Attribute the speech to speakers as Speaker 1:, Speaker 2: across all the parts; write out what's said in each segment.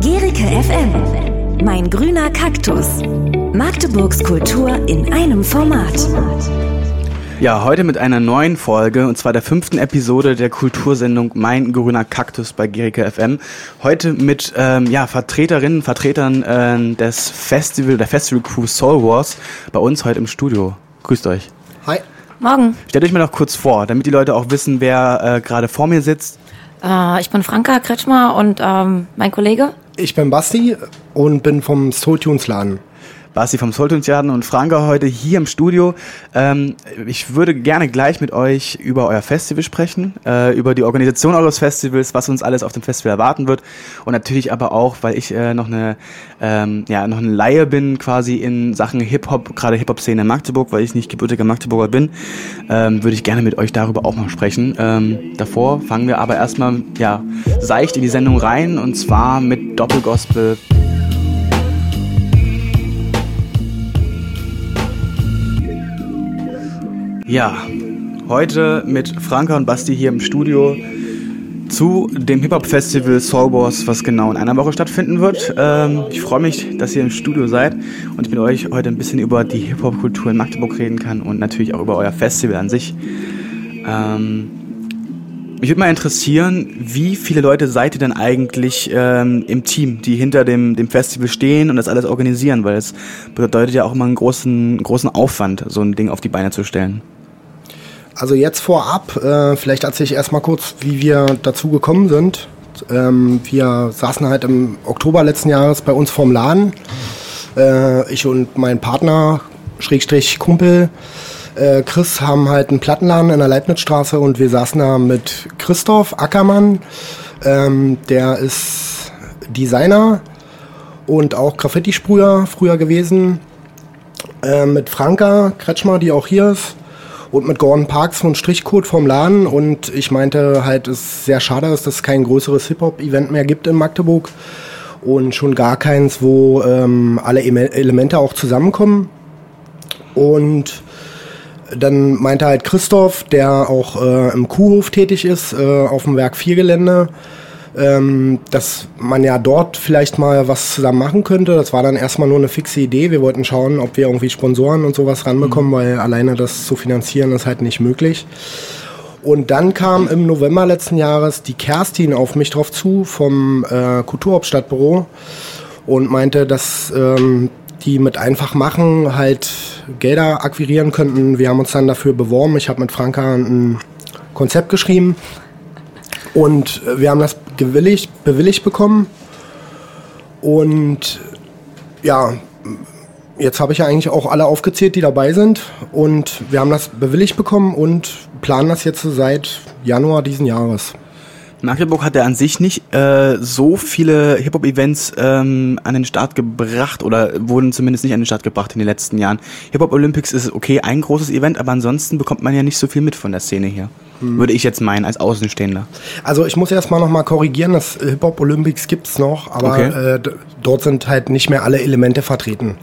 Speaker 1: Gerike FM. Mein grüner Kaktus. Magdeburgs Kultur in einem Format.
Speaker 2: Ja, heute mit einer neuen Folge und zwar der fünften Episode der Kultursendung Mein grüner Kaktus bei Gerike FM. Heute mit ähm, ja, Vertreterinnen, Vertretern äh, des Festival, der Festival Crew Soul Wars bei uns heute im Studio. Grüßt euch.
Speaker 3: Hi.
Speaker 4: Morgen.
Speaker 2: Stellt euch mal noch kurz vor, damit die Leute auch wissen, wer äh, gerade vor mir sitzt.
Speaker 4: Äh, ich bin Franka Kretschmer und ähm, mein Kollege.
Speaker 3: Ich bin Basti und bin vom Soul Tunes Laden.
Speaker 2: Basti vom Sultansjaden und Franka heute hier im Studio. Ähm, ich würde gerne gleich mit euch über euer Festival sprechen, äh, über die Organisation eures Festivals, was uns alles auf dem Festival erwarten wird und natürlich aber auch, weil ich äh, noch eine ähm, ja noch eine Laie bin quasi in Sachen Hip Hop, gerade Hip Hop Szene in Magdeburg, weil ich nicht gebürtiger Magdeburger bin, ähm, würde ich gerne mit euch darüber auch noch sprechen. Ähm, davor fangen wir aber erstmal ja seicht in die Sendung rein und zwar mit Doppelgospel. Ja, heute mit Franka und Basti hier im Studio zu dem Hip-Hop-Festival Soul Wars, was genau in einer Woche stattfinden wird. Ähm, ich freue mich, dass ihr im Studio seid und ich mit euch heute ein bisschen über die Hip-Hop-Kultur in Magdeburg reden kann und natürlich auch über euer Festival an sich. Ähm, mich würde mal interessieren, wie viele Leute seid ihr denn eigentlich ähm, im Team, die hinter dem, dem Festival stehen und das alles organisieren? Weil es bedeutet ja auch immer einen großen, großen Aufwand, so ein Ding auf die Beine zu stellen.
Speaker 3: Also jetzt vorab, äh, vielleicht erzähle ich erstmal kurz, wie wir dazu gekommen sind. Ähm, wir saßen halt im Oktober letzten Jahres bei uns vorm Laden. Äh, ich und mein Partner, Schrägstrich Kumpel, äh, Chris, haben halt einen Plattenladen in der Leibnizstraße und wir saßen da mit Christoph Ackermann. Ähm, der ist Designer und auch Graffiti-Sprüher früher gewesen. Äh, mit Franka Kretschmer, die auch hier ist und mit Gordon Parks von Strichcode vom Laden. Und ich meinte halt, es ist sehr schade, dass es kein größeres Hip-Hop-Event mehr gibt in Magdeburg. Und schon gar keins, wo ähm, alle Elemente auch zusammenkommen. Und dann meinte halt Christoph, der auch äh, im Kuhhof tätig ist, äh, auf dem Werk 4 Gelände, ähm, dass man ja dort vielleicht mal was zusammen machen könnte. Das war dann erstmal nur eine fixe Idee. Wir wollten schauen, ob wir irgendwie Sponsoren und sowas ranbekommen, mhm. weil alleine das zu finanzieren ist halt nicht möglich. Und dann kam im November letzten Jahres die Kerstin auf mich drauf zu vom äh, Kulturhauptstadtbüro und meinte, dass ähm, die mit einfach machen halt Gelder akquirieren könnten. Wir haben uns dann dafür beworben. Ich habe mit Franka ein Konzept geschrieben und wir haben das gewilligt, bewilligt bekommen. Und ja, jetzt habe ich ja eigentlich auch alle aufgezählt, die dabei sind. Und wir haben das bewilligt bekommen und planen das jetzt seit Januar diesen Jahres.
Speaker 2: Magdeburg hat ja an sich nicht äh, so viele Hip-Hop-Events ähm, an den Start gebracht oder wurden zumindest nicht an den Start gebracht in den letzten Jahren. Hip-Hop Olympics ist okay, ein großes Event, aber ansonsten bekommt man ja nicht so viel mit von der Szene hier. Hm. Würde ich jetzt meinen, als Außenstehender.
Speaker 3: Also ich muss erstmal nochmal korrigieren, das Hip-Hop Olympics gibt es noch, aber okay. äh, dort sind halt nicht mehr alle Elemente vertreten.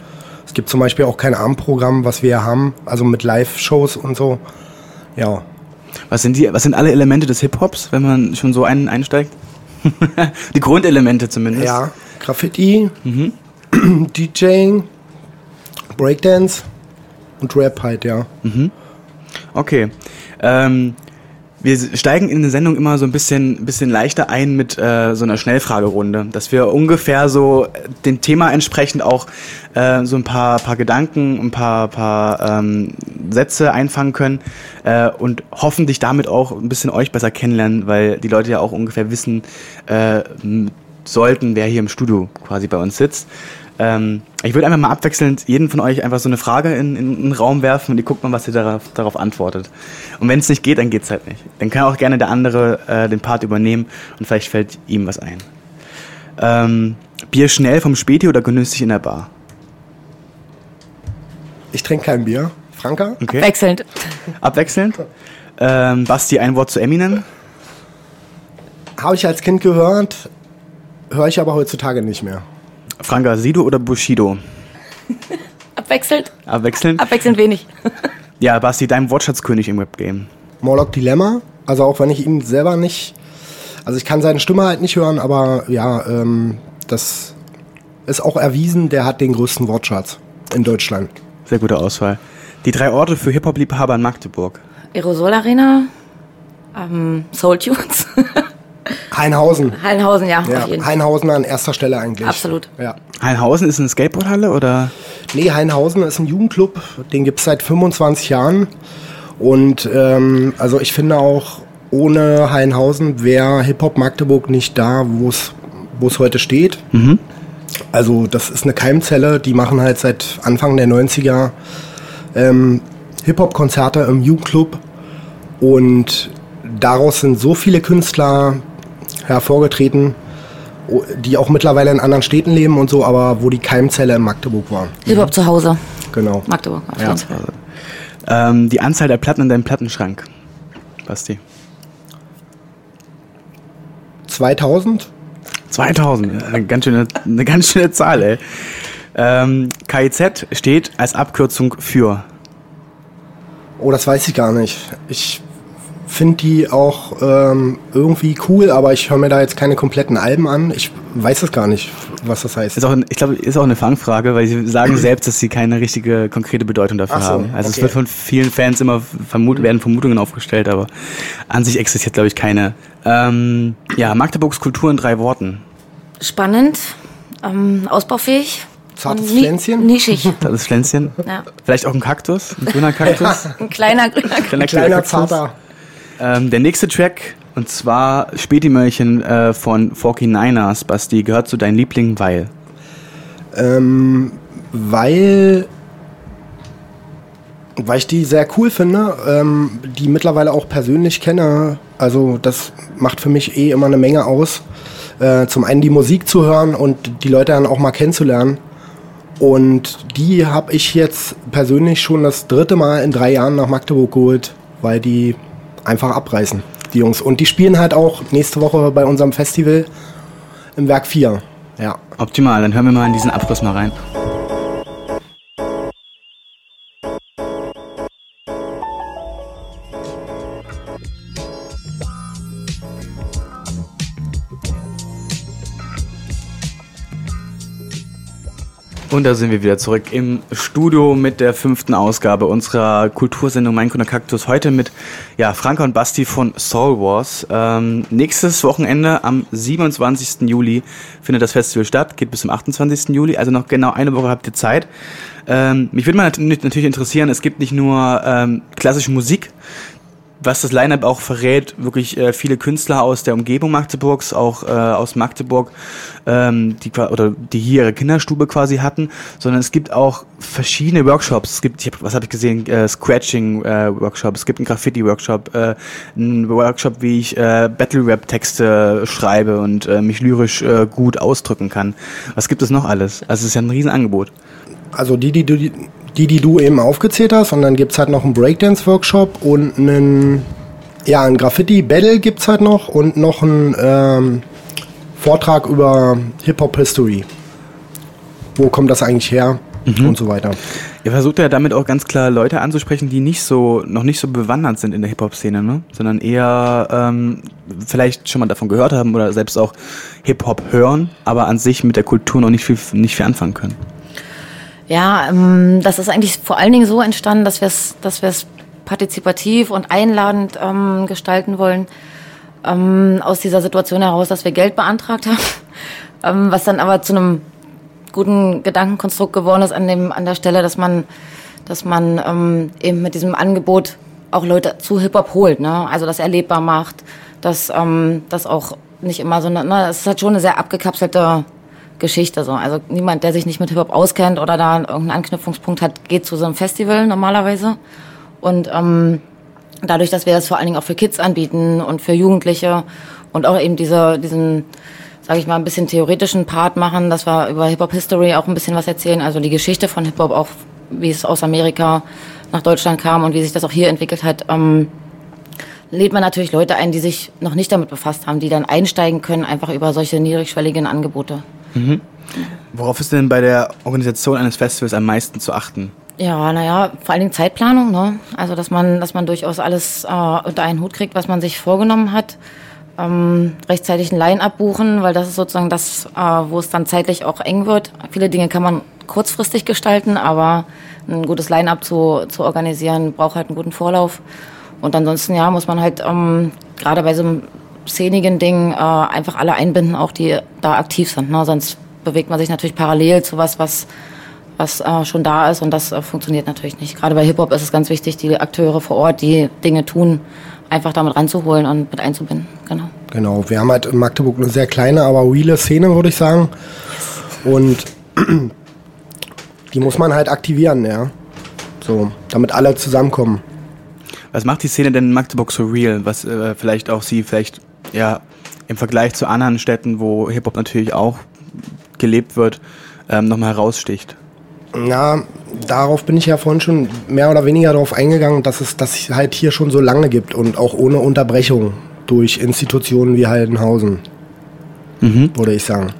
Speaker 3: Es gibt zum Beispiel auch kein Abendprogramm, was wir haben, also mit Live-Shows und so. Ja.
Speaker 2: Was sind die, was sind alle Elemente des Hip-Hops, wenn man schon so ein, einsteigt? die Grundelemente zumindest.
Speaker 3: Ja, Graffiti, mhm. DJing, Breakdance und Rap halt, ja.
Speaker 2: Mhm. Okay. Ähm, wir steigen in der Sendung immer so ein bisschen, bisschen leichter ein mit äh, so einer Schnellfragerunde, dass wir ungefähr so dem Thema entsprechend auch äh, so ein paar, paar Gedanken, ein paar, paar ähm, Sätze einfangen können äh, und hoffentlich damit auch ein bisschen euch besser kennenlernen, weil die Leute ja auch ungefähr wissen äh, sollten, wer hier im Studio quasi bei uns sitzt. Ähm, ich würde einfach mal abwechselnd jeden von euch einfach so eine Frage in, in, in den Raum werfen und ihr guckt mal, was ihr darauf, darauf antwortet. Und wenn es nicht geht, dann geht es halt nicht. Dann kann auch gerne der andere äh, den Part übernehmen und vielleicht fällt ihm was ein. Ähm, Bier schnell vom Späti oder genüsslich in der Bar?
Speaker 3: Ich trinke kein Bier. Franka?
Speaker 4: Okay. Abwechselnd.
Speaker 2: Abwechselnd? Ähm, Basti, ein Wort zu Eminem?
Speaker 3: Habe ich als Kind gehört, höre ich aber heutzutage nicht mehr.
Speaker 2: Franka, Sido oder Bushido?
Speaker 4: Abwechselnd.
Speaker 2: Abwechselnd?
Speaker 4: Abwechselnd wenig.
Speaker 2: ja, Basti, dein Wortschatzkönig im Webgame.
Speaker 3: Morlock Dilemma. Also auch wenn ich ihn selber nicht. Also ich kann seine Stimme halt nicht hören, aber ja, ähm, das ist auch erwiesen, der hat den größten Wortschatz in Deutschland.
Speaker 2: Sehr gute Auswahl. Die drei Orte für Hip-Hop-Liebhaber in Magdeburg.
Speaker 4: Aerosol Arena, ähm, Soul Tunes.
Speaker 3: Heinhausen.
Speaker 4: Heinhausen, ja,
Speaker 3: Ja. Heinhausen an erster Stelle eigentlich.
Speaker 4: Absolut.
Speaker 3: Ja.
Speaker 2: Heinhausen ist eine Skateboardhalle oder?
Speaker 3: Nee, Heinhausen ist ein Jugendclub, den gibt es seit 25 Jahren. Und ähm, also ich finde auch, ohne Heinhausen wäre Hip-Hop Magdeburg nicht da, wo es wo es heute steht. Also das ist eine Keimzelle, die machen halt seit Anfang der 90er ähm, Hip-Hop-Konzerte im Jugendclub. Und daraus sind so viele Künstler hervorgetreten, die auch mittlerweile in anderen Städten leben und so, aber wo die Keimzelle in Magdeburg war.
Speaker 4: Hip-Hop zu Hause,
Speaker 3: Genau.
Speaker 4: Magdeburg, auf
Speaker 2: Ja.
Speaker 4: jeden Fall.
Speaker 2: Ähm, die Anzahl der Platten in deinem Plattenschrank. Basti.
Speaker 3: 2000?
Speaker 2: 2000. Eine ganz schöne, eine ganz schöne Zahl, ey. Ähm, KIZ steht als Abkürzung für.
Speaker 3: Oh, das weiß ich gar nicht. Ich finde die auch ähm, irgendwie cool, aber ich höre mir da jetzt keine kompletten Alben an. Ich weiß es gar nicht, was das heißt.
Speaker 2: Ist auch, ein- ich glaube, ist auch eine Fangfrage, weil sie sagen selbst, dass sie keine richtige konkrete Bedeutung dafür
Speaker 3: so,
Speaker 2: haben. Also es
Speaker 3: okay.
Speaker 2: wird von vielen Fans immer vermut, werden Vermutungen aufgestellt, aber an sich existiert, glaube ich, keine. Ähm, ja, Magdeburgs Kultur in drei Worten.
Speaker 4: Spannend, ähm, ausbaufähig.
Speaker 3: Zartes
Speaker 4: ni-
Speaker 3: Pflänzchen?
Speaker 4: Nischig.
Speaker 2: Ist Pflänzchen.
Speaker 4: Ja.
Speaker 2: Vielleicht auch ein Kaktus, ein grüner Kaktus.
Speaker 4: Ein kleiner grüner
Speaker 2: Kleiner,
Speaker 3: Kleiner,
Speaker 2: Kaktus.
Speaker 3: zarter.
Speaker 2: Ähm, der nächste Track, und zwar Spätimörchen äh, von 49ers, Basti, gehört zu deinen Lieblingen, weil.
Speaker 3: Ähm, weil, weil ich die sehr cool finde, ähm, die mittlerweile auch persönlich kenne. Also das macht für mich eh immer eine Menge aus. Äh, zum einen die Musik zu hören und die Leute dann auch mal kennenzulernen. Und die habe ich jetzt persönlich schon das dritte Mal in drei Jahren nach Magdeburg geholt, weil die einfach abreißen, die Jungs. Und die spielen halt auch nächste Woche bei unserem Festival im Werk 4. Ja.
Speaker 2: Optimal, dann hören wir mal in diesen Abschluss mal rein. Und da sind wir wieder zurück im Studio mit der fünften Ausgabe unserer Kultursendung Mein Grüner Kaktus. Heute mit ja, Franka und Basti von Soul Wars. Ähm, nächstes Wochenende am 27. Juli findet das Festival statt, geht bis zum 28. Juli, also noch genau eine Woche habt ihr Zeit. Ähm, mich würde mal nat- natürlich interessieren, es gibt nicht nur ähm, klassische Musik, was das Line-Up auch verrät, wirklich äh, viele Künstler aus der Umgebung Magdeburgs, auch äh, aus Magdeburg, ähm, die oder die hier ihre Kinderstube quasi hatten, sondern es gibt auch verschiedene Workshops. Es gibt, hab, was habe ich gesehen, äh, Scratching äh, es gibt einen Graffiti Workshop, äh, einen Workshop, wie ich äh, Battle Rap Texte schreibe und äh, mich lyrisch äh, gut ausdrücken kann. Was gibt es noch alles? Also es ist ja ein Riesenangebot.
Speaker 3: Also die, die du, die, die du eben aufgezählt hast. Und dann gibt es halt noch einen Breakdance-Workshop und einen, ja, einen Graffiti-Battle gibt es halt noch und noch einen ähm, Vortrag über Hip-Hop-History. Wo kommt das eigentlich her? Und so weiter.
Speaker 2: Ihr versucht ja damit auch ganz klar Leute anzusprechen, die nicht so, noch nicht so bewandert sind in der Hip-Hop-Szene, ne? Sondern eher ähm, vielleicht schon mal davon gehört haben oder selbst auch Hip-Hop hören, aber an sich mit der Kultur noch nicht viel, nicht viel anfangen können.
Speaker 4: Ja, ähm, das ist eigentlich vor allen Dingen so entstanden, dass wir es dass partizipativ und einladend ähm, gestalten wollen. Ähm, aus dieser Situation heraus, dass wir Geld beantragt haben, ähm, was dann aber zu einem guten Gedankenkonstrukt geworden ist an, dem, an der Stelle, dass man, dass man ähm, eben mit diesem Angebot auch Leute zu Hip-Hop holt, ne? also das erlebbar macht, dass ähm, das auch nicht immer so, eine, ne? es ist halt schon eine sehr abgekapselte Geschichte. So. Also niemand, der sich nicht mit Hip-Hop auskennt oder da irgendeinen Anknüpfungspunkt hat, geht zu so einem Festival normalerweise. Und ähm, dadurch, dass wir das vor allen Dingen auch für Kids anbieten und für Jugendliche und auch eben diese, diesen, sage ich mal, ein bisschen theoretischen Part machen, dass wir über Hip-Hop-History auch ein bisschen was erzählen, also die Geschichte von Hip-Hop, auch wie es aus Amerika nach Deutschland kam und wie sich das auch hier entwickelt hat, ähm, lädt man natürlich Leute ein, die sich noch nicht damit befasst haben, die dann einsteigen können, einfach über solche niedrigschwelligen Angebote.
Speaker 2: Worauf ist denn bei der Organisation eines Festivals am meisten zu achten?
Speaker 4: Ja, naja, vor allen Dingen Zeitplanung, ne? Also dass man, dass man durchaus alles äh, unter einen Hut kriegt, was man sich vorgenommen hat. ähm, rechtzeitig ein Line-Up buchen, weil das ist sozusagen das, äh, wo es dann zeitlich auch eng wird. Viele Dinge kann man kurzfristig gestalten, aber ein gutes Line-Up zu, zu organisieren, braucht halt einen guten Vorlauf. Und ansonsten, ja, muss man halt ähm, gerade bei so einem szenigen Ding äh, einfach alle einbinden, auch die da aktiv sind. Ne? Sonst bewegt man sich natürlich parallel zu was, was, was äh, schon da ist und das äh, funktioniert natürlich nicht. Gerade bei Hip-Hop ist es ganz wichtig, die Akteure vor Ort, die Dinge tun, einfach damit ranzuholen und mit einzubinden. Genau.
Speaker 3: Genau, wir haben halt in Magdeburg eine sehr kleine, aber reale Szene, würde ich sagen. Und die muss man halt aktivieren, ja. So, damit alle zusammenkommen.
Speaker 2: Was macht die Szene denn in Magdeburg so real? Was äh, vielleicht auch sie vielleicht ja im Vergleich zu anderen Städten, wo Hip-Hop natürlich auch gelebt wird, ähm, nochmal heraussticht?
Speaker 3: Na, darauf bin ich ja vorhin schon mehr oder weniger darauf eingegangen, dass es das halt hier schon so lange gibt und auch ohne Unterbrechung durch Institutionen wie Heidenhausen, mhm. würde ich sagen.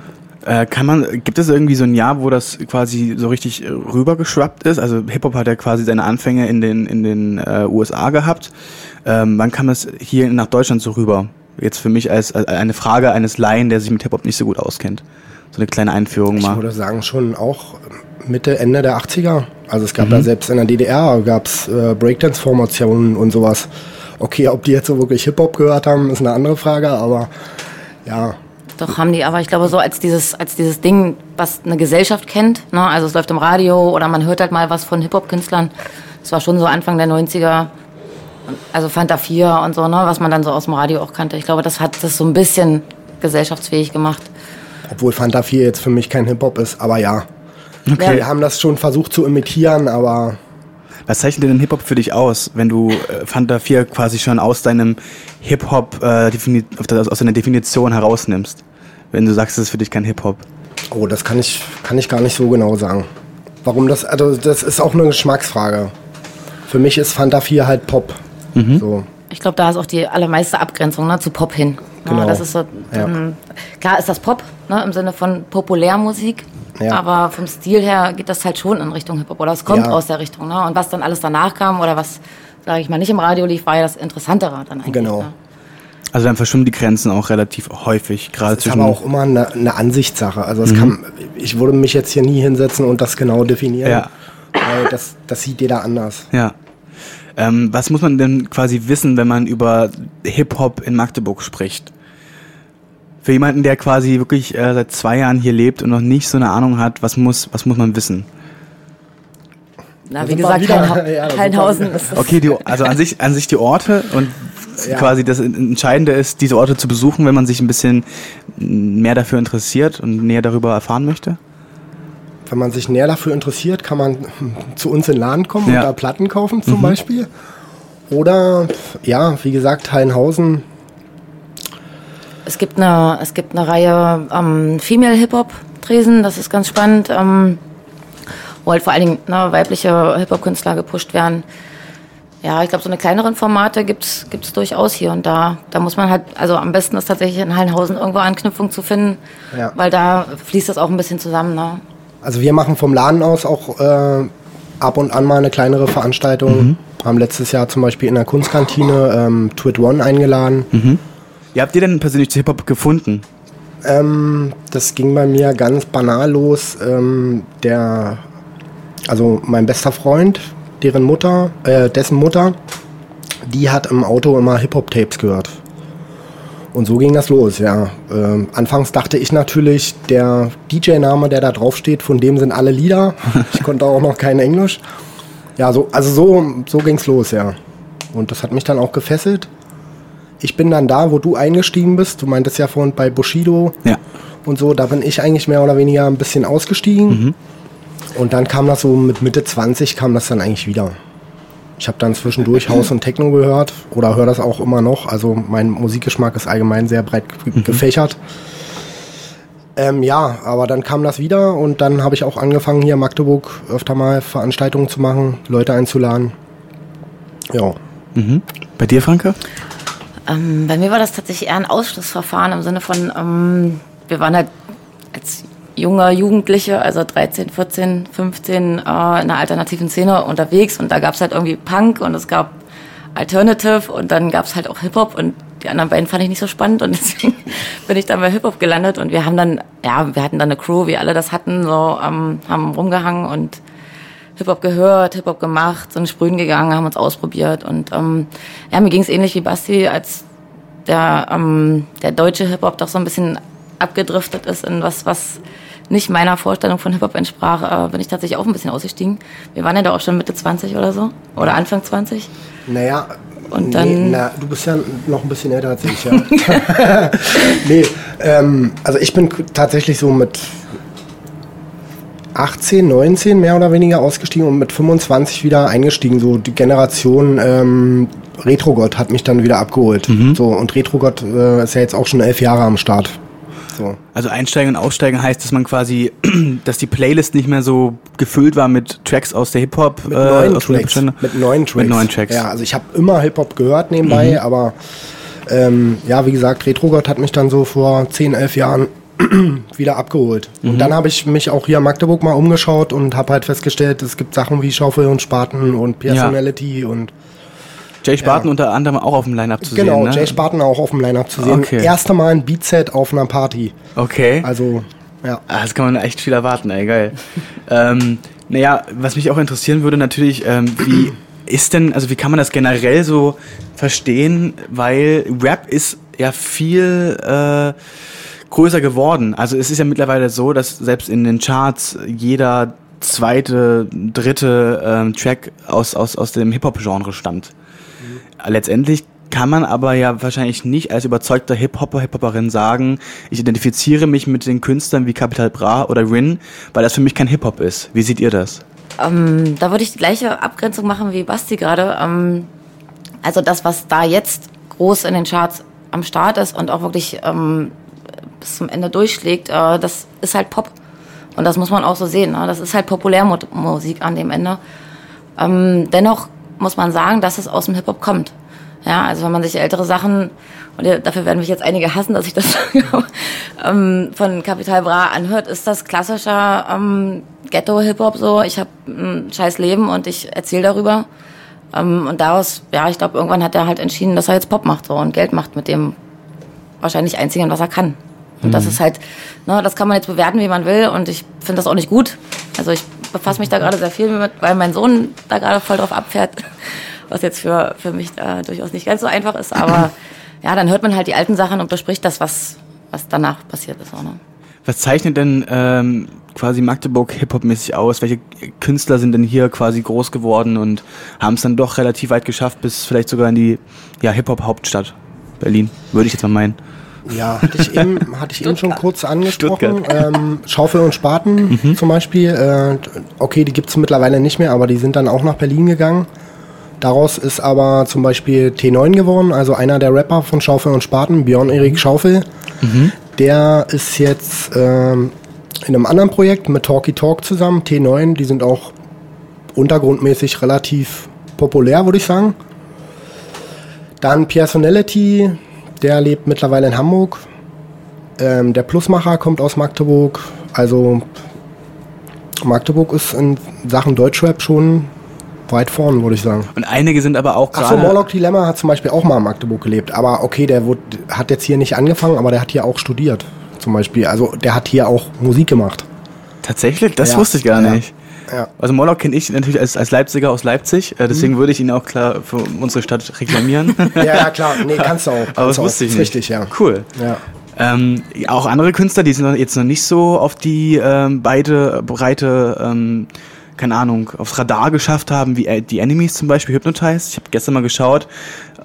Speaker 2: Äh, kann man, gibt es irgendwie so ein Jahr, wo das quasi so richtig rübergeschwappt ist? Also Hip-Hop hat ja quasi seine Anfänge in den, in den äh, USA gehabt. Ähm, wann kam es hier nach Deutschland so rüber? Jetzt für mich als, als eine Frage eines Laien, der sich mit Hip-Hop nicht so gut auskennt. So eine kleine Einführung
Speaker 3: ich
Speaker 2: mal.
Speaker 3: Ich würde sagen, schon auch Mitte, Ende der 80er. Also es gab mhm. da selbst in der DDR gab's äh, Breakdance-Formationen und sowas. Okay, ob die jetzt so wirklich Hip-Hop gehört haben, ist eine andere Frage, aber ja,
Speaker 4: doch, haben die, aber ich glaube so als dieses, als dieses Ding, was eine Gesellschaft kennt, ne? also es läuft im Radio oder man hört halt mal was von Hip-Hop-Künstlern. Es war schon so Anfang der 90er, also Fanta 4 und so, ne? was man dann so aus dem Radio auch kannte. Ich glaube, das hat das so ein bisschen gesellschaftsfähig gemacht.
Speaker 3: Obwohl Fanta 4 jetzt für mich kein Hip-Hop ist, aber ja. Okay. Wir haben das schon versucht zu imitieren, aber
Speaker 2: was zeichnet denn Hip-Hop für dich aus, wenn du äh, Fanta 4 quasi schon aus deinem Hip-Hop, äh, aus deiner Definition herausnimmst? Wenn du sagst, es ist für dich kein Hip-Hop.
Speaker 3: Oh, das kann ich, kann ich gar nicht so genau sagen. Warum das, also das ist auch eine Geschmacksfrage. Für mich ist Fanta 4 halt Pop. Mhm. So.
Speaker 4: Ich glaube, da ist auch die allermeiste Abgrenzung ne, zu Pop hin. Genau. Ja, das ist so, ja. ähm, klar ist das Pop, ne, im Sinne von Populärmusik. Ja. Aber vom Stil her geht das halt schon in Richtung Hip-Hop oder es kommt ja. aus der Richtung. Ne? Und was dann alles danach kam oder was, sage ich mal, nicht im Radio lief, war ja das Interessantere dann eigentlich.
Speaker 3: Genau.
Speaker 4: Ne?
Speaker 2: Also dann verschwimmen die Grenzen auch relativ häufig, gerade zwischen.
Speaker 3: Das ist aber auch immer eine, eine Ansichtssache. Also mhm. kann, ich würde mich jetzt hier nie hinsetzen und das genau definieren. Ja. Weil das, das sieht jeder anders.
Speaker 2: Ja. Ähm, was muss man denn quasi wissen, wenn man über Hip-Hop in Magdeburg spricht? Für jemanden, der quasi wirklich äh, seit zwei Jahren hier lebt und noch nicht so eine Ahnung hat, was muss, was muss man wissen?
Speaker 4: Na, wie gesagt, Heinha ja, ist das.
Speaker 2: Okay, die, also an sich, an sich die Orte und ja. quasi das Entscheidende ist, diese Orte zu besuchen, wenn man sich ein bisschen mehr dafür interessiert und näher darüber erfahren möchte?
Speaker 3: Wenn man sich näher dafür interessiert, kann man zu uns in den Laden kommen ja. und da Platten kaufen zum mhm. Beispiel. Oder, ja, wie gesagt, Heinhausen
Speaker 4: es gibt eine, es gibt eine Reihe ähm, Female Hip-Hop-Tresen, das ist ganz spannend, ähm, wo halt vor allen Dingen ne, weibliche Hip-Hop-Künstler gepusht werden. Ja, ich glaube, so eine kleineren Formate gibt's gibt's durchaus hier und da. Da muss man halt, also am besten ist tatsächlich in Hallenhausen irgendwo Anknüpfung zu finden, ja. weil da fließt das auch ein bisschen zusammen. Ne?
Speaker 3: Also wir machen vom Laden aus auch äh, ab und an mal eine kleinere Veranstaltung. Mhm. Haben letztes Jahr zum Beispiel in der Kunstkantine ähm, Twit One eingeladen. Mhm.
Speaker 2: Wie habt ihr denn persönlich zu Hip-Hop gefunden?
Speaker 3: Ähm, das ging bei mir ganz banal los. Ähm, der, also mein bester Freund, deren Mutter, äh, dessen Mutter, die hat im Auto immer Hip-Hop-Tapes gehört. Und so ging das los, ja. Ähm, anfangs dachte ich natürlich, der DJ-Name, der da drauf steht, von dem sind alle Lieder. Ich konnte auch noch kein Englisch. Ja, so, also so, so ging's los, ja. Und das hat mich dann auch gefesselt ich bin dann da, wo du eingestiegen bist. Du meintest ja vorhin bei Bushido
Speaker 2: ja.
Speaker 3: und so, da bin ich eigentlich mehr oder weniger ein bisschen ausgestiegen. Mhm. Und dann kam das so mit Mitte 20 kam das dann eigentlich wieder. Ich habe dann zwischendurch Haus und Techno gehört oder höre das auch immer noch. Also mein Musikgeschmack ist allgemein sehr breit mhm. gefächert. Ähm, ja, aber dann kam das wieder und dann habe ich auch angefangen, hier in Magdeburg öfter mal Veranstaltungen zu machen, Leute einzuladen. Ja.
Speaker 2: Mhm. Bei dir, Franke?
Speaker 4: Ähm, bei mir war das tatsächlich eher ein Ausschlussverfahren im Sinne von, ähm, wir waren halt als junger Jugendliche, also 13, 14, 15, äh, in einer alternativen Szene unterwegs. Und da gab es halt irgendwie Punk und es gab Alternative und dann gab es halt auch Hip-Hop. Und die anderen beiden fand ich nicht so spannend. Und deswegen bin ich dann bei Hip-Hop gelandet. Und wir haben dann, ja, wir hatten dann eine Crew, wie alle das hatten, so, ähm, haben rumgehangen und Hip-Hop gehört, Hip-Hop gemacht, sind sprühen gegangen, haben uns ausprobiert. Und ähm, ja, mir ging es ähnlich wie Basti, als der, ähm, der deutsche Hip-Hop doch so ein bisschen abgedriftet ist in was, was nicht meiner Vorstellung von Hip-Hop entsprach, äh, bin ich tatsächlich auch ein bisschen ausgestiegen. Wir waren ja da auch schon Mitte 20 oder so. Oder Anfang 20.
Speaker 3: Naja,
Speaker 4: Und dann-
Speaker 3: nee, na, du bist ja noch ein bisschen älter als ich, ja. nee, ähm, also ich bin tatsächlich so mit 18, 19 mehr oder weniger ausgestiegen und mit 25 wieder eingestiegen. So die Generation ähm, Retrogott hat mich dann wieder abgeholt. So, und Retrogott äh, ist ja jetzt auch schon elf Jahre am Start. So.
Speaker 2: Also einsteigen und aussteigen heißt, dass man quasi, dass die Playlist nicht mehr so gefüllt war mit Tracks aus der Hip-Hop.
Speaker 3: Mit
Speaker 2: äh,
Speaker 3: neuen
Speaker 2: aus
Speaker 3: Tracks. Mit neuen Tracks.
Speaker 2: Mit neuen Tracks.
Speaker 3: Ja, also ich habe immer Hip-Hop gehört nebenbei,
Speaker 2: Mhm.
Speaker 3: aber ähm, ja, wie gesagt, Retrogott hat mich dann so vor 10, 11 Jahren wieder abgeholt.
Speaker 2: Mhm.
Speaker 3: Und dann habe ich mich auch hier in Magdeburg mal umgeschaut und habe halt festgestellt, es gibt Sachen wie Schaufel und Spaten und Personality und
Speaker 2: Jay Spartan unter anderem auch auf dem Line-Up zu
Speaker 3: genau,
Speaker 2: sehen. Ne?
Speaker 3: Jay Spaten auch auf dem Line-Up zu sehen.
Speaker 2: Okay.
Speaker 3: Erste Mal ein Beatset auf einer Party.
Speaker 2: Okay.
Speaker 3: Also, ja.
Speaker 2: Ah, Das kann man echt viel erwarten, ey, geil. ähm, naja, was mich auch interessieren würde natürlich, ähm, wie ist denn, also wie kann man das generell so verstehen, weil Rap ist ja viel äh, größer geworden. Also es ist ja mittlerweile so, dass selbst in den Charts jeder zweite, dritte ähm, Track aus, aus, aus dem Hip-Hop-Genre stammt. Letztendlich kann man aber ja wahrscheinlich nicht als überzeugter Hip-Hopper, Hip-Hopperin sagen, ich identifiziere mich mit den Künstlern wie Capital Bra oder Rin, weil das für mich kein Hip-Hop ist. Wie seht ihr das?
Speaker 4: Ähm, da würde ich die gleiche Abgrenzung machen wie Basti gerade. Ähm, also das, was da jetzt groß in den Charts am Start ist und auch wirklich ähm, bis zum Ende durchschlägt, äh, das ist halt Pop. Und das muss man auch so sehen. Ne? Das ist halt Populärmusik an dem Ende. Ähm, dennoch muss man sagen, dass es aus dem Hip-Hop kommt. Ja, also wenn man sich ältere Sachen, und dafür werden mich jetzt einige hassen, dass ich das sage, ähm, von Capital Bra anhört, ist das klassischer ähm, Ghetto-Hip-Hop so. Ich habe ein scheiß Leben und ich erzähle darüber. Ähm, und daraus, ja, ich glaube, irgendwann hat er halt entschieden, dass er jetzt Pop macht so und Geld macht mit dem wahrscheinlich Einzigen, was er kann. Und das ist halt, ne, das kann man jetzt bewerten, wie man will. Und ich finde das auch nicht gut. Also ich befasse mich da gerade sehr viel mit, weil mein Sohn da gerade voll drauf abfährt, was jetzt für, für mich da durchaus nicht ganz so einfach ist. Aber ja, dann hört man halt die alten Sachen und bespricht das, was, was danach passiert ist. Auch, ne?
Speaker 2: Was zeichnet denn ähm, quasi Magdeburg Hip-Hop-mäßig aus? Welche Künstler sind denn hier quasi groß geworden und haben es dann doch relativ weit geschafft, bis vielleicht sogar in die ja, Hip-Hop-Hauptstadt Berlin, würde ich jetzt mal meinen.
Speaker 3: Ja, hatte ich eben, hatte ich eben schon kurz angesprochen. Ähm, Schaufel und Spaten zum Beispiel. Äh, okay, die gibt's mittlerweile nicht mehr, aber die sind dann auch nach Berlin gegangen. Daraus ist aber zum Beispiel T9 geworden, also einer der Rapper von Schaufel und Spaten, Björn Erik Schaufel. Der ist jetzt ähm, in einem anderen Projekt mit Talky Talk zusammen, T9. Die sind auch untergrundmäßig relativ populär, würde ich sagen. Dann Personality, der lebt mittlerweile in Hamburg. Ähm, der Plusmacher kommt aus Magdeburg. Also Magdeburg ist in Sachen Deutschrap schon weit vorn, würde ich sagen.
Speaker 2: Und einige sind aber auch
Speaker 3: Achso,
Speaker 2: gerade...
Speaker 3: Morlock Dilemma hat zum Beispiel auch mal in Magdeburg gelebt. Aber okay, der wurde, hat jetzt hier nicht angefangen, aber der hat hier auch studiert. Zum Beispiel. Also der hat hier auch Musik gemacht.
Speaker 2: Tatsächlich? Das
Speaker 3: Ja,
Speaker 2: wusste ich gar
Speaker 3: ja.
Speaker 2: nicht.
Speaker 3: Ja.
Speaker 2: Also Moloch kenne ich natürlich als, als Leipziger aus Leipzig, äh,
Speaker 3: Mhm.
Speaker 2: deswegen würde ich ihn auch klar für unsere Stadt reklamieren.
Speaker 3: Ja, ja, klar. Nee, kannst du auch.
Speaker 2: Aber das
Speaker 3: Kannst auch.
Speaker 2: wusste ich nicht.
Speaker 3: Richtig, ja.
Speaker 2: Cool.
Speaker 3: Ja.
Speaker 2: Ähm, auch andere Künstler, die sind jetzt noch nicht so auf die ähm, beide breite, ähm, keine Ahnung, aufs Radar geschafft haben, wie die Enemies zum Beispiel, Hypnotize. Ich habe gestern mal geschaut,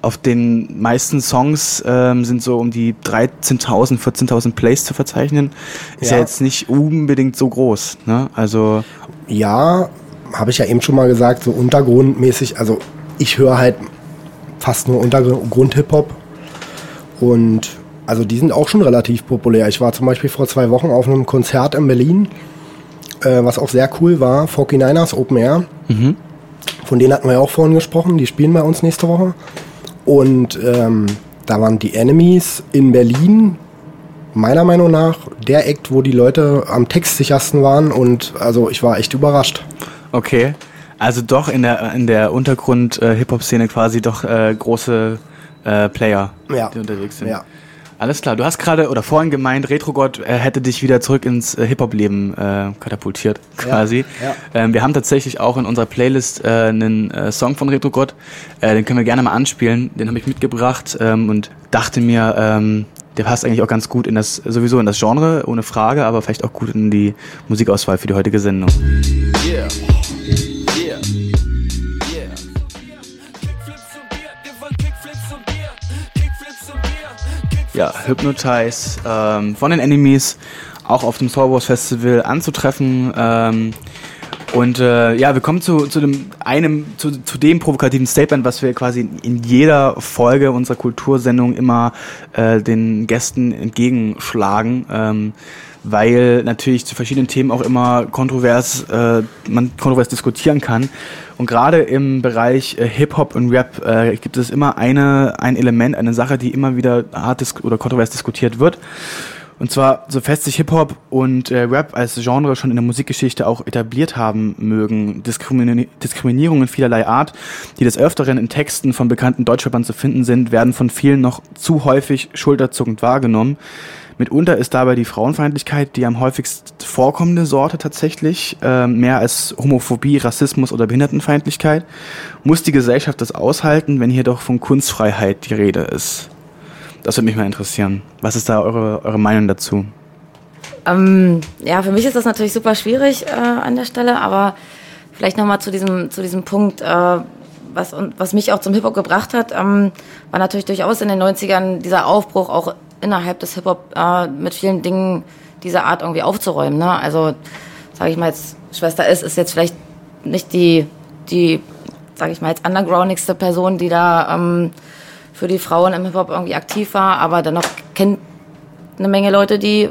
Speaker 2: auf den meisten Songs ähm, sind so um die 13.000, 14.000 Plays zu verzeichnen. Ist ja.
Speaker 3: Ja.
Speaker 2: jetzt nicht unbedingt so groß. Ne? Also
Speaker 3: Ja, habe ich ja eben schon mal gesagt, so untergrundmäßig. Also ich höre halt fast nur Untergrund-Hip-Hop. Und also die sind auch schon relativ populär. Ich war zum Beispiel vor zwei Wochen auf einem Konzert in Berlin, äh, was auch sehr cool war. 49ers Open Air. Von denen hatten wir ja auch vorhin gesprochen. Die spielen bei uns nächste Woche. Und ähm, da waren die Enemies in Berlin. Meiner Meinung nach der Act, wo die Leute am textsichersten waren. Und also ich war echt überrascht.
Speaker 2: Okay. Also doch in der in der Untergrund äh, quasi doch äh, große äh, Player,
Speaker 3: Ja.
Speaker 2: die unterwegs sind.
Speaker 3: Ja.
Speaker 2: Alles klar, du hast gerade oder vorhin gemeint, Retrogott äh, hätte dich wieder zurück ins äh, Hip-Hop-Leben äh, katapultiert, quasi.
Speaker 3: ja.
Speaker 2: Ähm, wir haben tatsächlich auch in unserer Playlist äh, einen äh, Song von Retrogott, äh, den können wir gerne mal anspielen. Den habe ich mitgebracht ähm, und dachte mir, ähm, der passt eigentlich auch ganz gut in das, sowieso in das Genre, ohne Frage, aber vielleicht auch gut in die Musikauswahl für die heutige Sendung.
Speaker 5: Yeah.
Speaker 2: Ja, Hypnotize ähm, von den Enemies auch auf dem Soul Wars Festival anzutreffen. Ähm, und äh, ja, wir kommen zu, zu dem einem, zu, zu dem provokativen Statement, was wir quasi in jeder Folge unserer Kultursendung immer äh, den Gästen entgegenschlagen. Ähm, weil natürlich zu verschiedenen Themen auch immer kontrovers, äh, man kontrovers diskutieren kann. Und gerade im Bereich äh, Hip-Hop und Rap äh, gibt es immer eine, ein Element, eine Sache, die immer wieder hart dis oder kontrovers diskutiert wird. Und zwar, so fest sich Hip-Hop und äh, Rap als Genre schon in der Musikgeschichte auch etabliert haben mögen, Diskrimini Diskriminierungen vielerlei Art, die des Öfteren in Texten von bekannten Deutschrappern zu finden sind, werden von vielen noch zu häufig schulterzuckend wahrgenommen. Mitunter ist dabei die Frauenfeindlichkeit die am häufigst vorkommende Sorte tatsächlich, äh, mehr als Homophobie, Rassismus oder Behindertenfeindlichkeit. Muss die Gesellschaft das aushalten, wenn hier doch von Kunstfreiheit die Rede ist? Das würde mich mal interessieren. Was ist da eure, eure Meinung dazu?
Speaker 4: Ähm, ja, für mich ist das natürlich super schwierig äh, an der Stelle, aber vielleicht nochmal zu diesem, zu diesem Punkt, äh, was, was mich auch zum Hip-Hop gebracht hat, ähm, war natürlich durchaus in den 90ern dieser Aufbruch auch innerhalb des Hip-Hop äh, mit vielen Dingen dieser Art irgendwie aufzuräumen. Ne? Also, sage ich mal jetzt, Schwester S ist jetzt vielleicht nicht die, die sage ich mal jetzt, undergroundigste Person, die da ähm, für die Frauen im Hip-Hop irgendwie aktiv war, aber dennoch kennt eine Menge Leute, die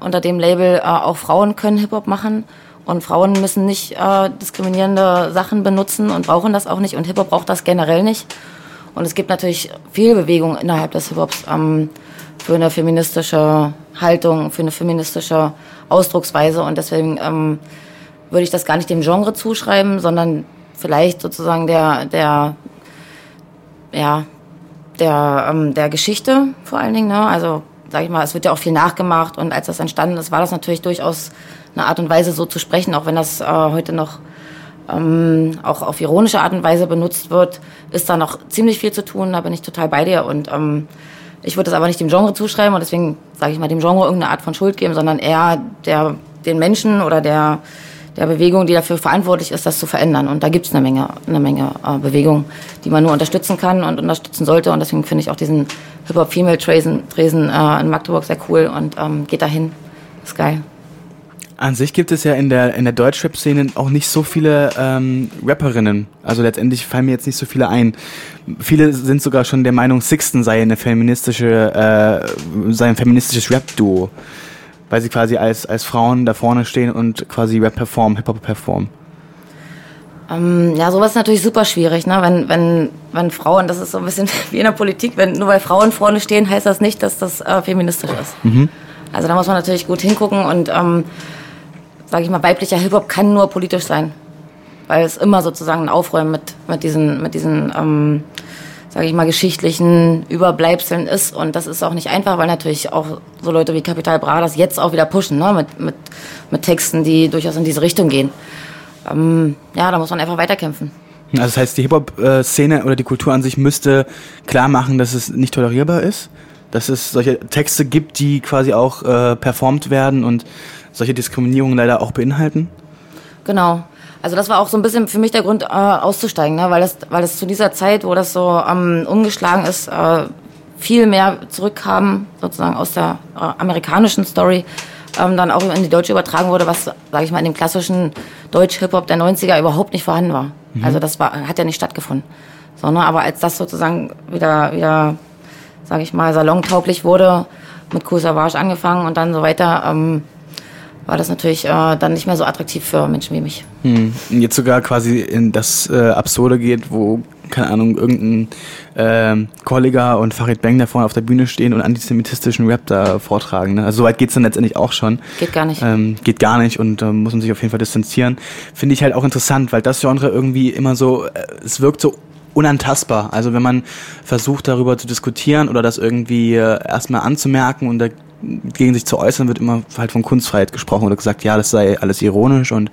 Speaker 4: unter dem Label äh, auch Frauen können Hip-Hop machen. Und Frauen müssen nicht äh, diskriminierende Sachen benutzen und brauchen das auch nicht. Und Hip-Hop braucht das generell nicht. Und es gibt natürlich viel Bewegung innerhalb des Hip-Hops ähm, für eine feministische Haltung, für eine feministische Ausdrucksweise. Und deswegen ähm, würde ich das gar nicht dem Genre zuschreiben, sondern vielleicht sozusagen der, der, ja, der, ähm, der Geschichte vor allen Dingen. Ne? Also, sag ich mal, es wird ja auch viel nachgemacht und als das entstanden ist, war das natürlich durchaus eine Art und Weise, so zu sprechen, auch wenn das äh, heute noch ähm, auch auf ironische Art und Weise benutzt wird, ist da noch ziemlich viel zu tun, da bin ich total bei dir und ähm, ich würde das aber nicht dem Genre zuschreiben und deswegen sage ich mal dem Genre irgendeine Art von Schuld geben, sondern eher der, den Menschen oder der, der Bewegung, die dafür verantwortlich ist, das zu verändern. Und da gibt es eine Menge, eine Menge äh, Bewegung, die man nur unterstützen kann und unterstützen sollte. Und deswegen finde ich auch diesen Hip-Hop Female Tresen, äh, in Magdeburg sehr cool und ähm, geht dahin. Ist geil.
Speaker 2: An sich gibt es ja in der, in der Deutschrap-Szene auch nicht so viele ähm, Rapperinnen. Also letztendlich fallen mir jetzt nicht so viele ein. Viele sind sogar schon der Meinung, Sixten sei eine feministische, äh, sei ein feministisches Rap-Duo. Weil sie quasi als, als Frauen da vorne stehen und quasi Rap performen, Hip-Hop performen.
Speaker 4: Ähm, ja, sowas ist natürlich super schwierig, ne? Wenn, wenn, wenn Frauen, das ist so ein bisschen wie in der Politik, wenn nur weil Frauen vorne stehen, heißt das nicht, dass das äh, feministisch ist. Also da muss man natürlich gut hingucken und ähm, sage ich mal, weiblicher Hip-Hop kann nur politisch sein. Weil es immer sozusagen ein Aufräumen mit, mit diesen, mit diesen ähm, sage ich mal, geschichtlichen Überbleibseln ist. Und das ist auch nicht einfach, weil natürlich auch so Leute wie Capital Bra das jetzt auch wieder pushen, ne? mit, mit, mit Texten, die durchaus in diese Richtung gehen. Ähm, ja, da muss man einfach weiterkämpfen.
Speaker 2: Also das heißt, die Hip-Hop-Szene oder die Kultur an sich müsste klar machen, dass es nicht tolerierbar ist, dass es solche Texte gibt, die quasi auch äh, performt werden und solche Diskriminierungen leider auch beinhalten.
Speaker 4: Genau. Also das war auch so ein bisschen für mich der Grund, äh, auszusteigen, ne? weil, das, weil das zu dieser Zeit, wo das so ähm, umgeschlagen ist, äh, viel mehr zurückkam, sozusagen aus der äh, amerikanischen Story, ähm, dann auch in die deutsche übertragen wurde, was, sage ich mal, in dem klassischen Deutsch-Hip-Hop der 90er überhaupt nicht vorhanden war. Also das war, hat ja nicht stattgefunden. So, ne? Aber als das sozusagen wieder, wieder sage ich mal, salontauglich wurde, mit Cool Savage angefangen und dann so weiter, ähm, war das natürlich äh, dann nicht mehr so attraktiv für Menschen wie mich.
Speaker 2: Hm. Und jetzt sogar quasi in das äh, Absurde geht, wo, keine Ahnung, irgendein ähm, Kollega und Farid Bang da vorne auf der Bühne stehen und antisemitistischen Rap da vortragen. Ne? Also soweit geht's dann letztendlich auch schon.
Speaker 4: Geht gar nicht.
Speaker 2: Ähm, geht gar nicht und ähm, muss man sich auf jeden Fall distanzieren. Finde ich halt auch interessant, weil das Genre irgendwie immer so, äh, es wirkt so unantastbar. Also wenn man versucht darüber zu diskutieren oder das irgendwie äh, erstmal anzumerken und dagegen sich zu äußern, wird immer halt von Kunstfreiheit gesprochen oder gesagt, ja, das sei alles ironisch und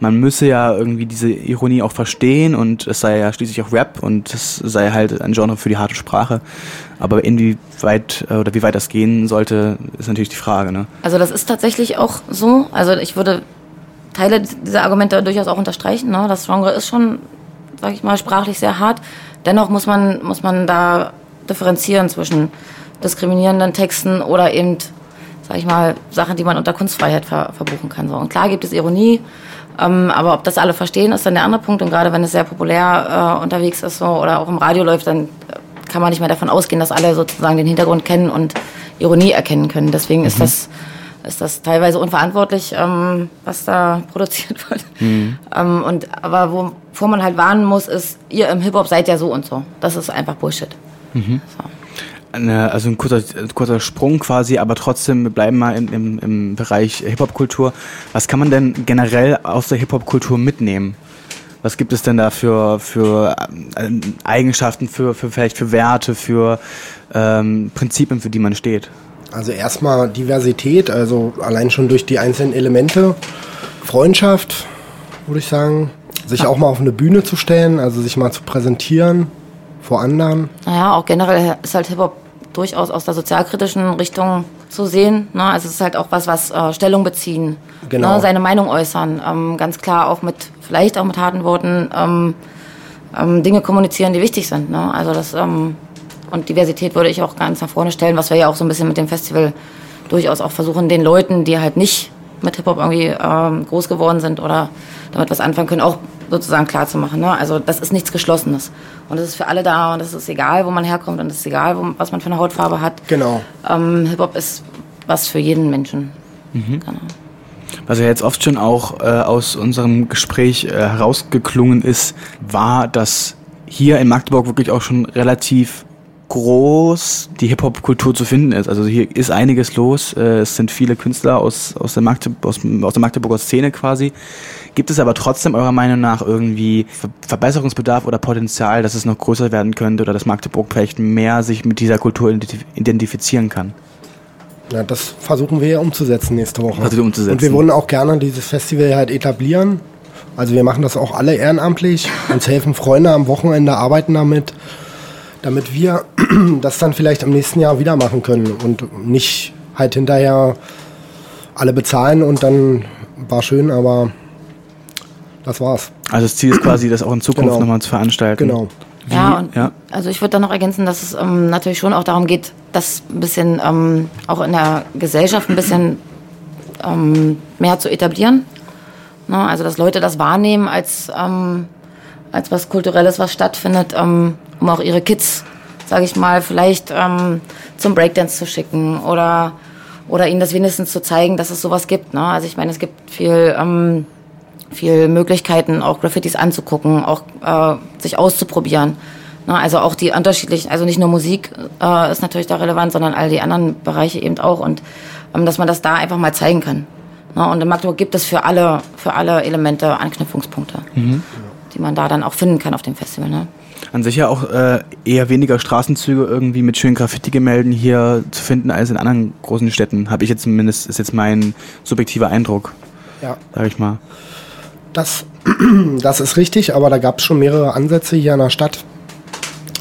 Speaker 2: man müsse ja irgendwie diese Ironie auch verstehen und es sei ja schließlich auch Rap und es sei halt ein Genre für die harte Sprache. Aber inwieweit äh, oder wie weit das gehen sollte, ist natürlich die Frage. Ne?
Speaker 4: Also das ist tatsächlich auch so. Also ich würde Teile dieser Argumente durchaus auch unterstreichen. Ne? Das Genre ist schon, sag ich mal, sprachlich sehr hart. Dennoch muss man, muss man da differenzieren zwischen diskriminierenden Texten oder eben, sag ich mal, Sachen, die man unter Kunstfreiheit ver verbuchen kann. So. Und klar gibt es Ironie, ähm, aber ob das alle verstehen, ist dann der andere Punkt. Und gerade wenn es sehr populär äh, unterwegs ist so, oder auch im Radio läuft, dann äh, kann man nicht mehr davon ausgehen, dass alle sozusagen den Hintergrund kennen und Ironie erkennen können. Deswegen ist das ist das teilweise unverantwortlich, ähm, was da produziert wird. Ähm, und, aber wovor man halt warnen muss, ist, ihr im Hip-Hop seid ja so und so. Das ist einfach Bullshit. So.
Speaker 2: Eine, also ein kurzer, kurzer Sprung quasi, aber trotzdem, wir bleiben mal im, im, im Bereich Hip-Hop-Kultur. Was kann man denn generell aus der Hip-Hop-Kultur mitnehmen? Was gibt es denn da für, für ähm, Eigenschaften, für, für vielleicht für Werte, für ähm, Prinzipien, für die man steht?
Speaker 3: Also erstmal Diversität, also allein schon durch die einzelnen Elemente. Freundschaft, würde ich sagen. Sich auch mal auf eine Bühne zu stellen, also sich mal zu präsentieren vor anderen.
Speaker 4: Naja, auch generell ist halt Hip-Hop durchaus aus der sozialkritischen Richtung zu sehen. Ne? Also es ist halt auch was, was äh, Stellung beziehen,
Speaker 3: Genau.
Speaker 4: ne? seine Meinung äußern. Ähm, ganz klar auch mit, vielleicht auch mit harten Worten, ähm, ähm, Dinge kommunizieren, die wichtig sind. Ne? Also das, ähm, und Diversität würde ich auch ganz nach vorne stellen, was wir ja auch so ein bisschen mit dem Festival durchaus auch versuchen, den Leuten, die halt nicht mit Hip-Hop irgendwie ähm, groß geworden sind oder damit was anfangen können, auch sozusagen klar zu machen. Ne? Also das ist nichts Geschlossenes. Und es ist für alle da und es ist egal, wo man herkommt und es ist egal, wo, was man für eine Hautfarbe hat.
Speaker 3: Genau.
Speaker 4: Ähm, Hip-Hop ist was für jeden Menschen. Genau.
Speaker 2: Was ja jetzt oft schon auch äh, aus unserem Gespräch äh, herausgeklungen ist, war, dass hier in Magdeburg wirklich auch schon relativ groß die Hip-Hop-Kultur zu finden ist. Also hier ist einiges los. Äh, es sind viele Künstler aus, aus, der Magde aus, aus der Magdeburger Szene quasi. Gibt es aber trotzdem eurer Meinung nach irgendwie Ver Verbesserungsbedarf oder Potenzial, dass es noch größer werden könnte oder dass Magdeburg vielleicht mehr sich mit dieser Kultur identif identifizieren kann?
Speaker 3: Ja, das versuchen wir ja umzusetzen nächste Woche.
Speaker 2: Versucht ihr umzusetzen.
Speaker 3: Und wir wollen auch gerne dieses Festival halt etablieren. Also wir machen das auch alle ehrenamtlich. Uns helfen Freunde am Wochenende, arbeiten damit, damit wir das dann vielleicht im nächsten Jahr wieder machen können und nicht halt hinterher alle bezahlen und dann war schön, aber das war's.
Speaker 2: Also das Ziel ist quasi, das auch in Zukunft
Speaker 3: Genau.
Speaker 2: nochmal zu veranstalten.
Speaker 3: Genau.
Speaker 2: Wie?
Speaker 4: Ja, und
Speaker 2: ja.
Speaker 4: also ich würde dann noch ergänzen, dass es ähm, natürlich schon auch darum geht, das ein bisschen ähm, auch in der Gesellschaft ein bisschen ähm, mehr zu etablieren. Ne? Also dass Leute das wahrnehmen als, ähm, als was Kulturelles, was stattfindet, ähm, um auch ihre Kids, sage ich mal, vielleicht ähm, zum Breakdance zu schicken oder, oder ihnen das wenigstens zu zeigen, dass es sowas gibt. Ne? Also ich meine, es gibt viel... Viel Möglichkeiten, auch Graffitis anzugucken, auch äh, sich auszuprobieren. Na, also auch die unterschiedlichen, also nicht nur Musik äh, ist natürlich da relevant, sondern all die anderen Bereiche eben auch und ähm, dass man das da einfach mal zeigen kann. Na, und in Magdeburg gibt es für alle, für alle Elemente Anknüpfungspunkte, die man da dann auch finden kann auf dem Festival. Ne?
Speaker 2: An sich ja auch äh, eher weniger Straßenzüge irgendwie mit schönen Graffiti-Gemälden hier zu finden als in anderen großen Städten. Habe ich jetzt zumindest, ist jetzt mein subjektiver Eindruck,
Speaker 3: Ja.
Speaker 2: sag ich mal.
Speaker 3: Das, das ist richtig, aber da gab es schon mehrere Ansätze hier in der Stadt.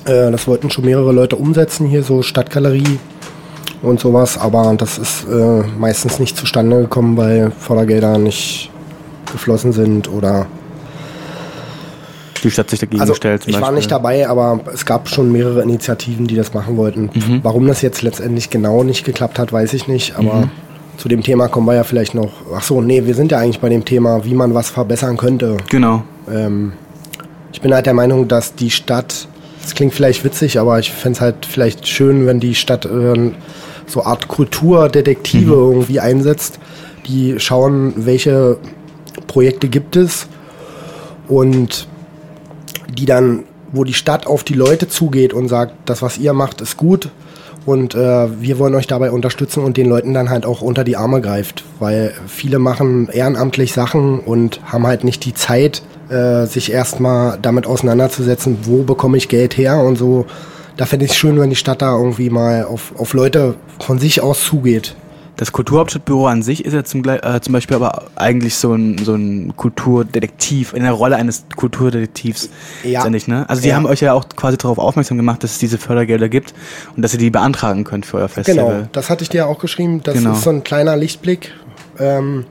Speaker 3: Äh, das wollten schon mehrere Leute umsetzen, hier so Stadtgalerie und sowas, aber das ist äh, meistens nicht zustande gekommen, weil Fördergelder nicht geflossen sind oder.
Speaker 2: Die Stadt sich dagegen
Speaker 3: Also
Speaker 2: stellt
Speaker 3: ich war
Speaker 2: Beispiel.
Speaker 3: nicht dabei, aber es gab schon mehrere Initiativen, die das machen wollten. Warum das jetzt letztendlich genau nicht geklappt hat, weiß ich nicht, aber zu dem Thema kommen wir ja vielleicht noch. Ach so, nee, wir sind ja eigentlich bei dem Thema, wie man was verbessern könnte.
Speaker 2: Genau.
Speaker 3: Ähm, ich bin halt der Meinung, dass die Stadt, das klingt vielleicht witzig, aber ich fände es halt vielleicht schön, wenn die Stadt äh, so Art Kulturdetektive irgendwie einsetzt, die schauen, welche Projekte gibt es und die dann, wo die Stadt auf die Leute zugeht und sagt, das, was ihr macht, ist gut und äh, wir wollen euch dabei unterstützen und den Leuten dann halt auch unter die Arme greift, weil viele machen ehrenamtlich Sachen und haben halt nicht die Zeit, äh, sich erstmal damit auseinanderzusetzen, wo bekomme ich Geld her und so. Da fände ich es schön, wenn die Stadt da irgendwie mal auf, auf Leute von sich aus zugeht.
Speaker 2: Das Kulturhauptstadtbüro an sich ist ja zum, äh, zum Beispiel aber eigentlich so ein, so ein Kulturdetektiv, in der Rolle eines Kulturdetektivs.
Speaker 3: Ja.
Speaker 2: letztendlich, ne? Also die
Speaker 3: Ja.
Speaker 2: haben euch ja auch quasi darauf aufmerksam gemacht, dass es diese Fördergelder gibt und dass ihr die beantragen könnt für euer Festival.
Speaker 3: Genau, das hatte ich dir auch geschrieben. Das
Speaker 2: Genau.
Speaker 3: ist so ein kleiner Lichtblick. Ähm,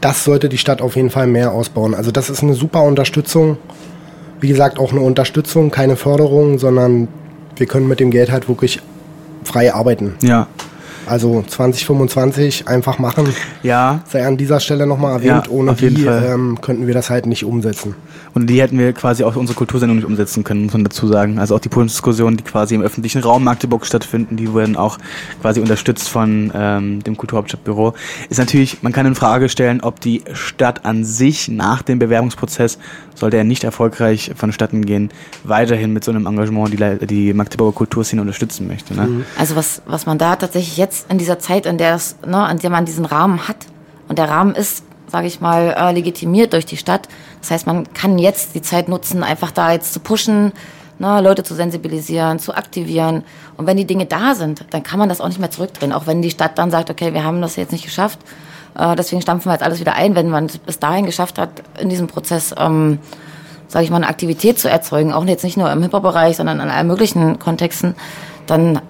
Speaker 3: das sollte die Stadt auf jeden Fall mehr ausbauen. Also das ist eine super Unterstützung. Wie gesagt, auch eine Unterstützung, keine Förderung, sondern wir können mit dem Geld halt wirklich frei arbeiten.
Speaker 2: Ja.
Speaker 3: Also 2025 einfach machen.
Speaker 2: Ja.
Speaker 3: Sei an dieser Stelle nochmal erwähnt,
Speaker 2: Ja,
Speaker 3: ohne
Speaker 2: auf jeden
Speaker 3: die
Speaker 2: Fall.
Speaker 3: ähm, könnten wir das halt nicht umsetzen.
Speaker 2: Und die hätten wir quasi auch unsere Kultursendung nicht umsetzen können, muss man dazu sagen. Also auch die Podiumsdiskussionen, die quasi im öffentlichen Raum Magdeburg stattfinden, die werden auch quasi unterstützt von ähm, dem Kulturhauptstadtbüro. Ist natürlich, man kann in Frage stellen, ob die Stadt an sich nach dem Bewerbungsprozess, sollte er nicht erfolgreich vonstatten gehen, weiterhin mit so einem Engagement die, die Magdeburger Kulturszene unterstützen möchte. Ne?
Speaker 4: Also was, was man da tatsächlich jetzt in dieser Zeit, in der, es, ne, in der man diesen Rahmen hat, und der Rahmen ist, sage ich mal, äh, legitimiert durch die Stadt. Das heißt, man kann jetzt die Zeit nutzen, einfach da jetzt zu pushen, ne, Leute zu sensibilisieren, zu aktivieren. Und wenn die Dinge da sind, dann kann man das auch nicht mehr zurückdrehen. Auch wenn die Stadt dann sagt, okay, wir haben das jetzt nicht geschafft, äh, deswegen stampfen wir jetzt alles wieder ein. Wenn man es bis dahin geschafft hat, in diesem Prozess, ähm, sage ich mal, eine Aktivität zu erzeugen, auch jetzt nicht nur im Hip-Hop-Bereich, sondern in allen möglichen Kontexten, dann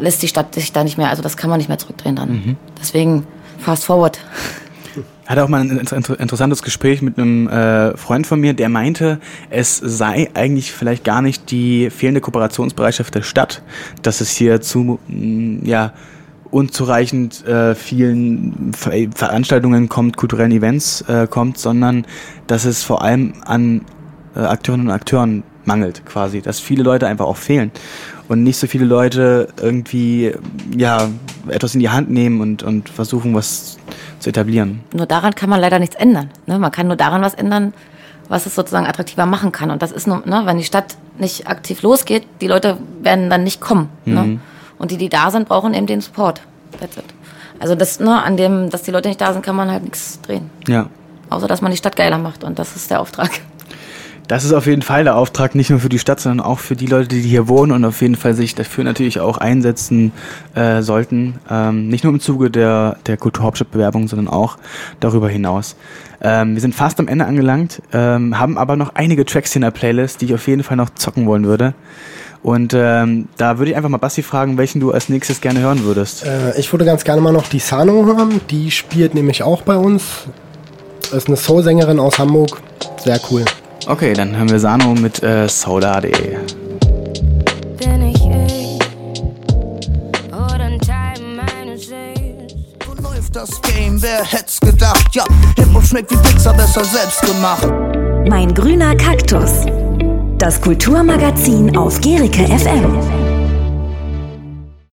Speaker 4: lässt die Stadt sich da nicht mehr, also das kann man nicht mehr zurückdrehen dann. Deswegen fast forward.
Speaker 2: Ich hatte auch mal ein inter inter interessantes Gespräch mit einem äh, Freund von mir, der meinte, es sei eigentlich vielleicht gar nicht die fehlende Kooperationsbereitschaft der Stadt, dass es hier zu mm, ja, unzureichend äh, vielen Ver Veranstaltungen kommt, kulturellen Events äh, kommt, sondern dass es vor allem an äh, Akteurinnen und Akteuren mangelt quasi, dass viele Leute einfach auch fehlen und nicht so viele Leute irgendwie ja etwas in die Hand nehmen und, und versuchen was zu etablieren.
Speaker 4: Nur daran kann man leider nichts ändern. Ne? Man kann nur daran was ändern, was es sozusagen attraktiver machen kann. Und das ist nur, ne, wenn die Stadt nicht aktiv losgeht, die Leute werden dann nicht kommen. Ne? Und die, die da sind, brauchen eben den Support. That's it. Also das, ne, an dem, dass die Leute nicht da sind, kann man halt nichts drehen.
Speaker 2: Ja.
Speaker 4: Außer dass man die Stadt geiler macht. Und das ist der Auftrag.
Speaker 2: Das ist auf jeden Fall der Auftrag, nicht nur für die Stadt, sondern auch für die Leute, die hier wohnen und auf jeden Fall sich dafür natürlich auch einsetzen äh, sollten. Ähm, nicht nur im Zuge der, der Kulturhauptstadtbewerbung, sondern auch darüber hinaus. Ähm, wir sind fast am Ende angelangt, ähm, haben aber noch einige Tracks in der Playlist, die ich auf jeden Fall noch zocken wollen würde. Und ähm, da würde ich einfach mal Basti fragen, welchen du als nächstes gerne hören würdest.
Speaker 3: Äh, ich würde ganz gerne mal noch die Sano hören. Die spielt nämlich auch bei uns. Ist eine Soul-Sängerin aus Hamburg. Sehr cool.
Speaker 2: Okay, dann hören wir Sano mit äh, Saudade.
Speaker 6: das Game, wer hätt's gedacht? Ja, Hip-Hop schmeckt wie Pizza, besser selbst gemacht.
Speaker 1: Mein grüner Kaktus. Das Kulturmagazin auf Gerike FM.